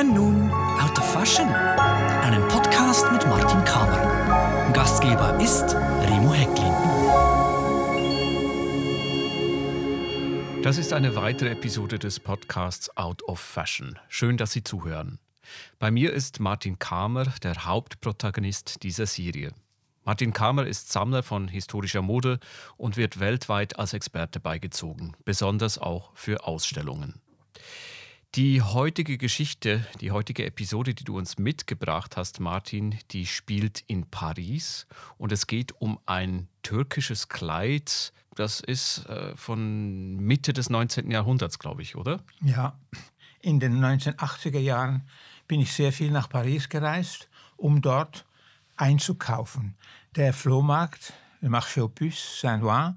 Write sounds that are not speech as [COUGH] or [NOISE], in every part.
hören nun Out of Fashion, einen Podcast mit Martin Kamer. Gastgeber ist Remo Hecklin. Das ist eine weitere Episode des Podcasts Out of Fashion. Schön, dass Sie zuhören. Bei mir ist Martin Kamer, der Hauptprotagonist dieser Serie. Martin Kamer ist Sammler von historischer Mode und wird weltweit als Experte beigezogen, besonders auch für Ausstellungen. Die heutige Geschichte, die heutige Episode, die du uns mitgebracht hast, Martin, die spielt in Paris und es geht um ein türkisches Kleid. Das ist äh, von Mitte des 19. Jahrhunderts, glaube ich, oder? Ja, in den 1980er Jahren bin ich sehr viel nach Paris gereist, um dort einzukaufen. Der Flohmarkt, der Marché aux Puces Saint-Ouen,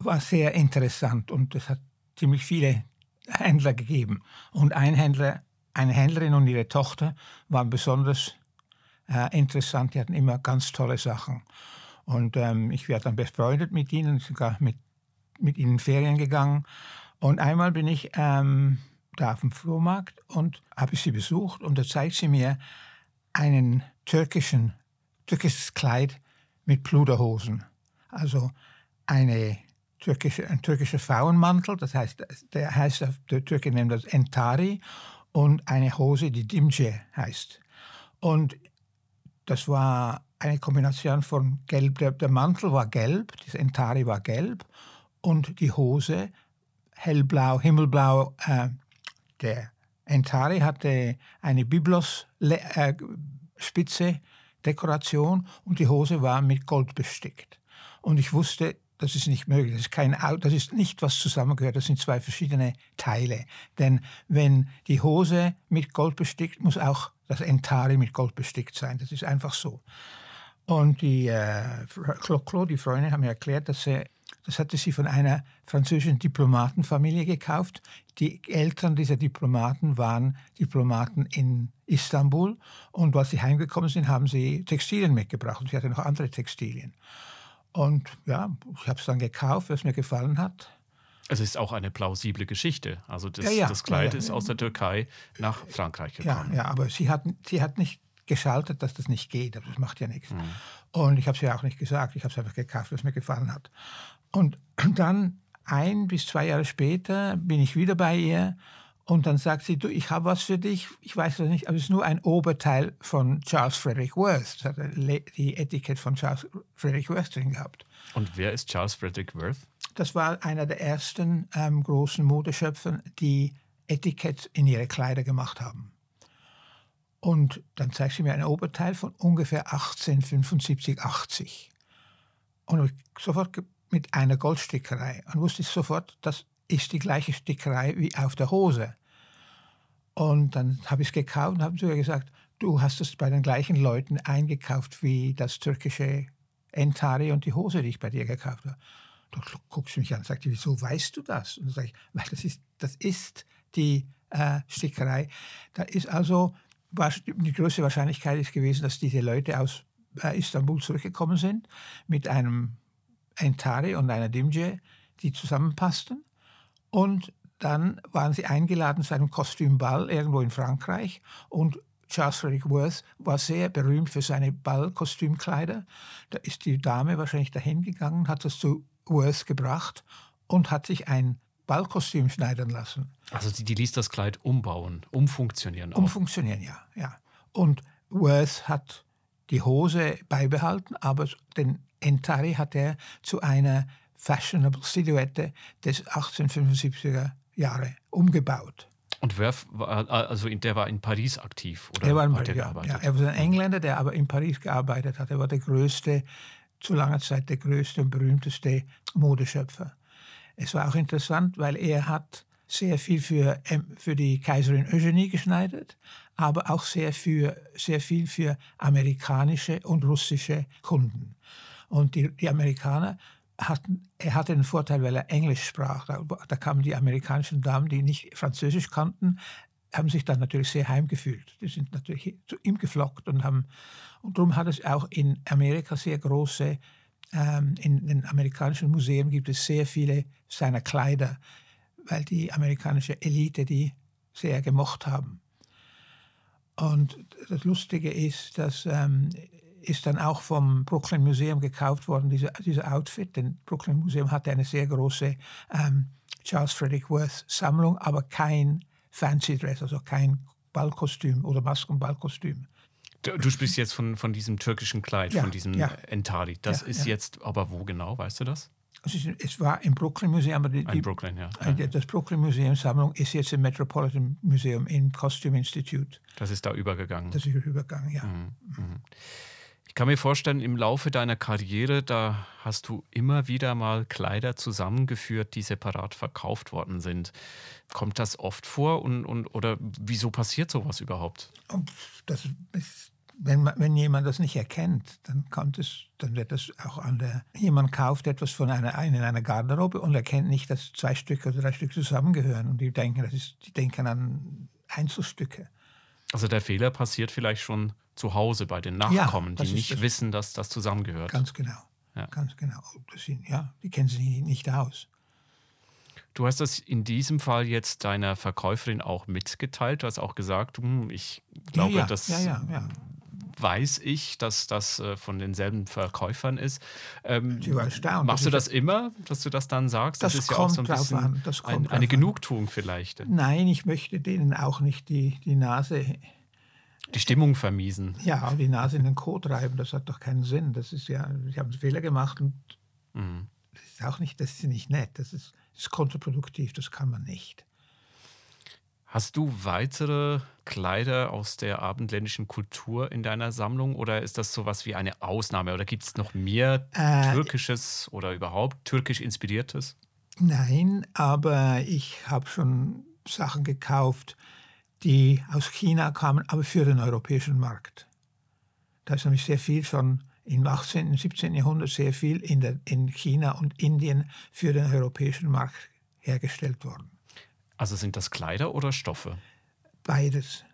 war sehr interessant und es hat ziemlich viele Händler gegeben. Und ein Händler, eine Händlerin und ihre Tochter waren besonders äh, interessant. Die hatten immer ganz tolle Sachen. Und ähm, ich werde dann befreundet mit ihnen, sogar mit, mit ihnen Ferien gegangen. Und einmal bin ich ähm, da auf dem Flohmarkt und habe sie besucht und da zeigt sie mir einen türkischen, türkisches Kleid mit Pluderhosen. Also eine türkische, ein türkischer Frauenmantel, das heißt, der heißt auf der Türke nennt das Entari und eine Hose, die Dimce heißt. Und das war eine Kombination von gelb, der, der Mantel war gelb, das Entari war gelb und die Hose hellblau, himmelblau. Äh, der Entari hatte eine Biblos-Spitze äh, Dekoration und die Hose war mit Gold bestickt. Und ich wusste, das ist nicht möglich. Das ist kein das ist nicht, was zusammengehört. Das sind zwei verschiedene Teile. Denn wenn die Hose mit Gold bestickt, muss auch das Entari mit Gold bestickt sein. Das ist einfach so. Und die äh, die Freundin, haben mir erklärt, dass sie, das hatte sie von einer französischen Diplomatenfamilie gekauft. Die Eltern dieser Diplomaten waren Diplomaten in Istanbul. Und als sie heimgekommen sind, haben sie Textilien mitgebracht. Und sie hatte noch andere Textilien. Und ja, ich habe es dann gekauft, was mir gefallen hat. Es ist auch eine plausible Geschichte. Also das, ja, ja, das Kleid ja, ist aus der Türkei nach Frankreich gekommen. Ja, ja aber sie hat, sie hat nicht geschaltet, dass das nicht geht. Aber das macht ja nichts. Mhm. Und ich habe es ja auch nicht gesagt. Ich habe es einfach gekauft, was mir gefallen hat. Und [CLEARS THROAT] dann ein bis zwei Jahre später bin ich wieder bei ihr und dann sagt sie, du, ich habe was für dich. Ich weiß es nicht, aber es ist nur ein Oberteil von Charles Frederick Worth. Das hat die Etikett von Charles Frederick Worth drin gehabt. Und wer ist Charles Frederick Worth? Das war einer der ersten ähm, großen Modeschöpfer, die Etikett in ihre Kleider gemacht haben. Und dann zeigt sie mir ein Oberteil von ungefähr 1875, 80. Und sofort mit einer Goldstickerei. Und wusste ich sofort, das ist die gleiche Stickerei wie auf der Hose. Und dann habe ich es gekauft und habe zu ihr gesagt, du hast es bei den gleichen Leuten eingekauft wie das türkische Entari und die Hose, die ich bei dir gekauft habe. Da guckst du mich an und sagst, wieso weißt du das? Und dann sage ich, weil das ist, das ist die äh, Stickerei. Da ist also, die größte Wahrscheinlichkeit ist gewesen, dass diese Leute aus äh, Istanbul zurückgekommen sind mit einem Entari und einer Dimje, die zusammenpassten. Und dann waren sie eingeladen zu einem Kostümball irgendwo in Frankreich und Charles Frederick Worth war sehr berühmt für seine Ballkostümkleider. Da ist die Dame wahrscheinlich dahin gegangen, hat das zu Worth gebracht und hat sich ein Ballkostüm schneidern lassen. Also die, die ließ das Kleid umbauen, umfunktionieren. Auch. Umfunktionieren, ja, ja. Und Worth hat die Hose beibehalten, aber den Entari hat er zu einer fashionable Silhouette des 1875er Jahre umgebaut. Und wer war, also der war in Paris aktiv? Oder er war in Paris, ja, ja, Er war ein Engländer, der aber in Paris gearbeitet hat. Er war der größte, zu langer Zeit der größte und berühmteste Modeschöpfer. Es war auch interessant, weil er hat sehr viel für, für die Kaiserin Eugenie geschneidert, aber auch sehr, für, sehr viel für amerikanische und russische Kunden. Und die, die Amerikaner hatten, er hatte den Vorteil, weil er Englisch sprach. Da, da, kamen die amerikanischen Damen, die nicht Französisch kannten, haben sich dann natürlich sehr heimgefühlt. Die sind natürlich zu ihm geflockt und haben, und darum hat es auch in Amerika sehr große, ähm, in den amerikanischen Museen gibt es sehr viele seiner Kleider, weil die amerikanische Elite die sehr gemocht haben. Und das Lustige ist, dass ähm, ist dann auch vom Brooklyn Museum gekauft worden, diese, diese Outfit. Denn Brooklyn Museum hatte eine sehr große ähm, Charles Frederick Worth Sammlung, aber kein Fancy Dress, also kein Ballkostüm oder Maskenballkostüm. Du, du sprichst jetzt von, von diesem türkischen Kleid, Ja, von diesem ja. Entari. Das Ja, ist ja. jetzt aber wo genau, weißt du das? Es, war im Brooklyn Museum, aber die, die, Brooklyn, ja. äh, das Brooklyn Museum Sammlung ist jetzt im Metropolitan Museum im Costume Institute. Das ist da übergegangen. Das ist übergegangen, ja. Ich kann mir vorstellen, im Laufe deiner Karriere, da hast du immer wieder mal Kleider zusammengeführt, die separat verkauft worden sind. Kommt das oft vor und, und oder wieso passiert sowas überhaupt? Und das ist, wenn, wenn jemand das nicht erkennt, dann kommt es, dann wird das auch an der. Jemand kauft etwas von einer in einer Garderobe und erkennt nicht, dass zwei Stücke oder drei Stücke zusammengehören. Und die denken, das ist, die denken an Einzelstücke. Also der Fehler passiert vielleicht schon zu Hause bei den Nachkommen, das die nicht das. wissen, dass das zusammengehört. Ganz genau. Ja. Ganz genau. Sind, ja, die kennen sich nicht aus. Du hast das in diesem Fall jetzt deiner Verkäuferin auch mitgeteilt. Du hast auch gesagt, hm, ich glaube, ja, ja, das ja, ja, ja. Weiß ich, dass das äh, von denselben Verkäufern ist. Ähm, Sie war erstaunt. Machst du Das das immer, dass du das dann sagst? Das ist ja auch so ein bisschen an, das kommt ein, eine an. Genugtuung vielleicht. Nein, ich möchte denen auch nicht die, die Nase Die Stimmung vermiesen. Ja, die Nase in den Kot reiben, das hat doch keinen Sinn. Das ist ja, sie haben einen Fehler gemacht und Mhm. das ist auch nicht, das ist nicht nett. Das ist, das ist kontraproduktiv, das kann man nicht. Hast du weitere Kleider aus der abendländischen Kultur in deiner Sammlung oder ist das sowas wie eine Ausnahme oder gibt es noch mehr Äh, türkisches oder überhaupt türkisch inspiriertes? Nein, aber ich habe schon Sachen gekauft, die aus China kamen, aber für den europäischen Markt. Da ist nämlich sehr viel schon im 18. und 17. Jahrhundert sehr viel in, der, in China und Indien für den europäischen Markt hergestellt worden. Also sind das Kleider oder Stoffe? Beides.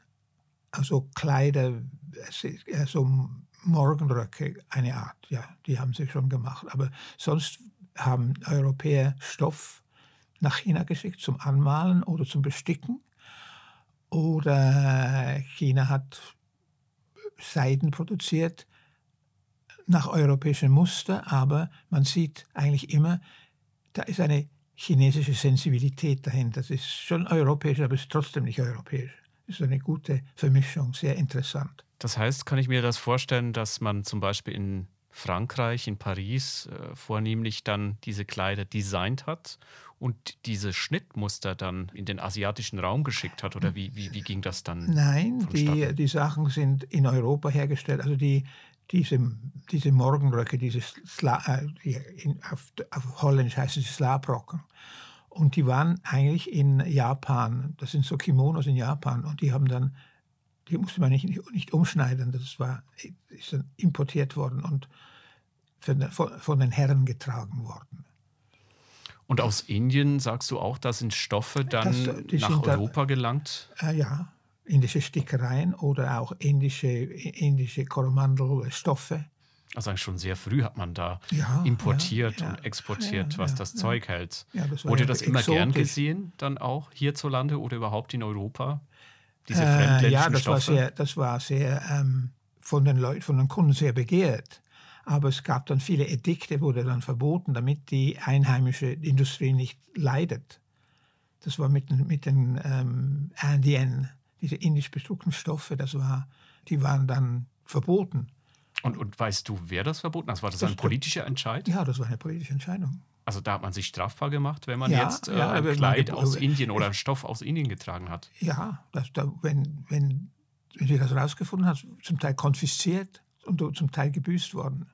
Also Kleider, es ist eher so Morgenröcke, eine Art, ja, die haben sie schon gemacht. Aber sonst haben Europäer Stoff nach China geschickt zum Anmalen oder zum Besticken. Oder China hat Seiden produziert nach europäischem Muster, aber man sieht eigentlich immer, da ist eine chinesische Sensibilität dahinter. Das ist schon europäisch, aber es ist trotzdem nicht europäisch. Das ist eine gute Vermischung, sehr interessant. Das heißt, kann ich mir das vorstellen, dass man zum Beispiel in Frankreich, in Paris äh, vornehmlich dann diese Kleider designt hat und diese Schnittmuster dann in den asiatischen Raum geschickt hat? Oder wie, wie, wie ging das dann? Nein, die, die Sachen sind in Europa hergestellt. Also die, diese, diese Morgenröcke, diese Sla, äh, die in, auf, auf Holländisch heißen sie Slabrocken. Und die waren eigentlich in Japan. Das sind so Kimonos in Japan. Und die haben dann, die musste man nicht, nicht umschneiden. Das war, ist dann importiert worden und von, von, den Herren getragen worden. Und aus Indien sagst du auch, da sind Stoffe dann Das- nach Europa gelangt? Äh, ja, indische Stickereien oder auch indische, indische Koromandelstoffe. Also schon sehr früh hat man da Ja, importiert ja, ja, und exportiert, was das. Zeug hält. Das war Wurde das immer gern exotisch. gesehen, dann auch hierzulande oder überhaupt in Europa? Diese Äh, fremdländischen ja, das war Stoffe? sehr, das war sehr ähm, von den Leuten, von den Kunden sehr begehrt. Aber es gab dann viele Edikte, wurde dann verboten, damit die einheimische Industrie nicht leidet. Das war mit, den- mit den ähm, Indien, diese indisch bedruckten Stoffe, das war, die waren dann verboten. Und, und weißt du, wer das verboten hat? War das, Das- ein politischer Entscheid? Ja, das war eine politische Entscheidung. Also da hat man sich strafbar gemacht, wenn man Ja, jetzt äh, ja, ein Kleid aus Indien oder einen Stoff aus Indien getragen hat. Ja, das, da, wenn, wenn, wenn sie das herausgefunden hat, zum Teil konfisziert und zum Teil gebüßt worden.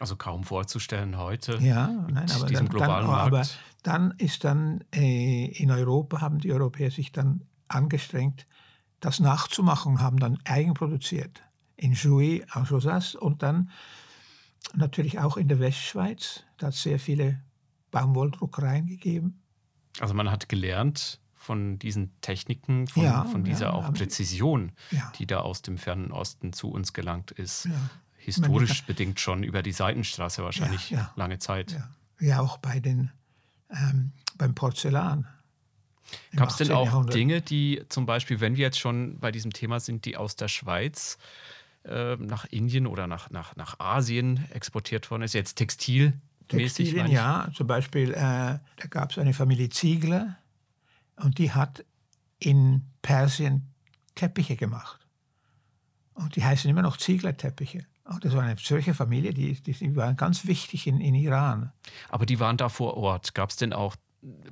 Also kaum vorzustellen heute. Ja, nein, aber diesem dann, globalen dann, aber dann ist dann äh, in Europa haben die Europäer sich dann angestrengt, das nachzumachen haben dann eigenproduziert. In Jouy, en Josas und dann natürlich auch in der Westschweiz. Da hat es sehr viele Baumwolldruckereien gegeben. Also man hat gelernt von diesen Techniken, von, Ja, von dieser ja, auch Präzision, Ja. die da aus dem fernen Osten zu uns gelangt ist. Historisch bedingt schon über die Seitenstraße wahrscheinlich lange Zeit. Ja, ja auch bei den, ähm, beim Porzellan. Gab es denn auch Jahrhundert. Dinge, die zum Beispiel, wenn wir jetzt schon bei diesem Thema sind, die aus der Schweiz äh, nach Indien oder nach, nach, nach Asien exportiert worden ist, jetzt textilmäßig? Textilien, ja. Zum Beispiel, äh, da gab es eine Familie Ziegler und die hat in Persien Teppiche gemacht. Und die heißen immer noch Zieglerteppiche. Und das war eine Zürcher Familie, die, die waren ganz wichtig in, in Iran. Aber die waren da vor Ort. Gab es denn auch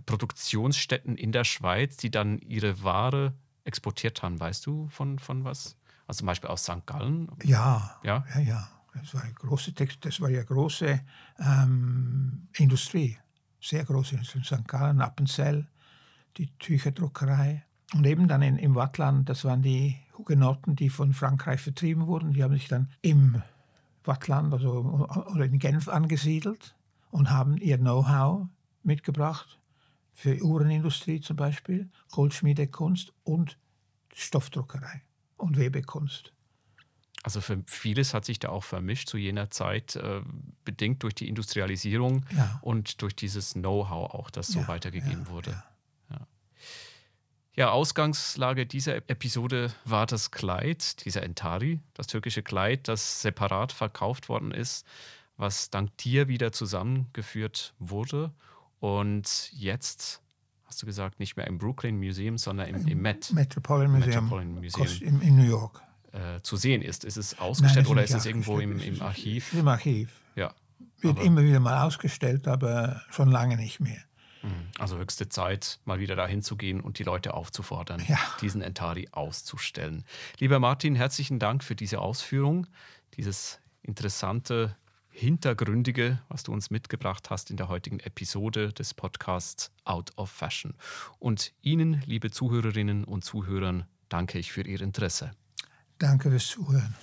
Produktionsstätten in der Schweiz, die dann ihre Ware exportiert haben? Weißt du von, von was? Also zum Beispiel aus St. Gallen? Ja, ja, ja. ja. Das war eine große, das war ja große ähm, Industrie, sehr große Industrie. St. Gallen, Appenzell, die Tücherdruckerei. Und eben dann in, im Wattland, das waren die Hugenotten, die von Frankreich vertrieben wurden. Die haben sich dann im Wattland also, oder in Genf angesiedelt und haben ihr Know-how mitgebracht für Uhrenindustrie zum Beispiel, Goldschmiedekunst und Stoffdruckerei und Webekunst. Also für vieles hat sich da auch vermischt zu jener Zeit, äh, bedingt durch die Industrialisierung ja. und durch dieses Know-how auch, das so ja, weitergegeben ja, wurde. Ja, Ausgangslage dieser Episode war das Kleid, dieser Entari, das türkische Kleid, das separat verkauft worden ist, was dank dir wieder zusammengeführt wurde. Und jetzt, hast du gesagt, nicht mehr im Brooklyn Museum, sondern im, im Met. Metropolitan Museum, Metropolitan Museum. In, New York. Äh, zu sehen ist. Ist es ausgestellt Nein, oder ist es irgendwo im, im Archiv? Im Archiv. Ja. Wird immer wieder mal ausgestellt, aber schon lange nicht mehr. Mhm. Also höchste Zeit, mal wieder dahin zu gehen und die Leute aufzufordern, ja. diesen Entari auszustellen. Lieber Martin, herzlichen Dank für diese Ausführung, dieses interessante, hintergründige, was du uns mitgebracht hast in der heutigen Episode des Podcasts Out of Fashion. Und Ihnen, liebe Zuhörerinnen und Zuhörern, danke ich für Ihr Interesse. Danke fürs Zuhören.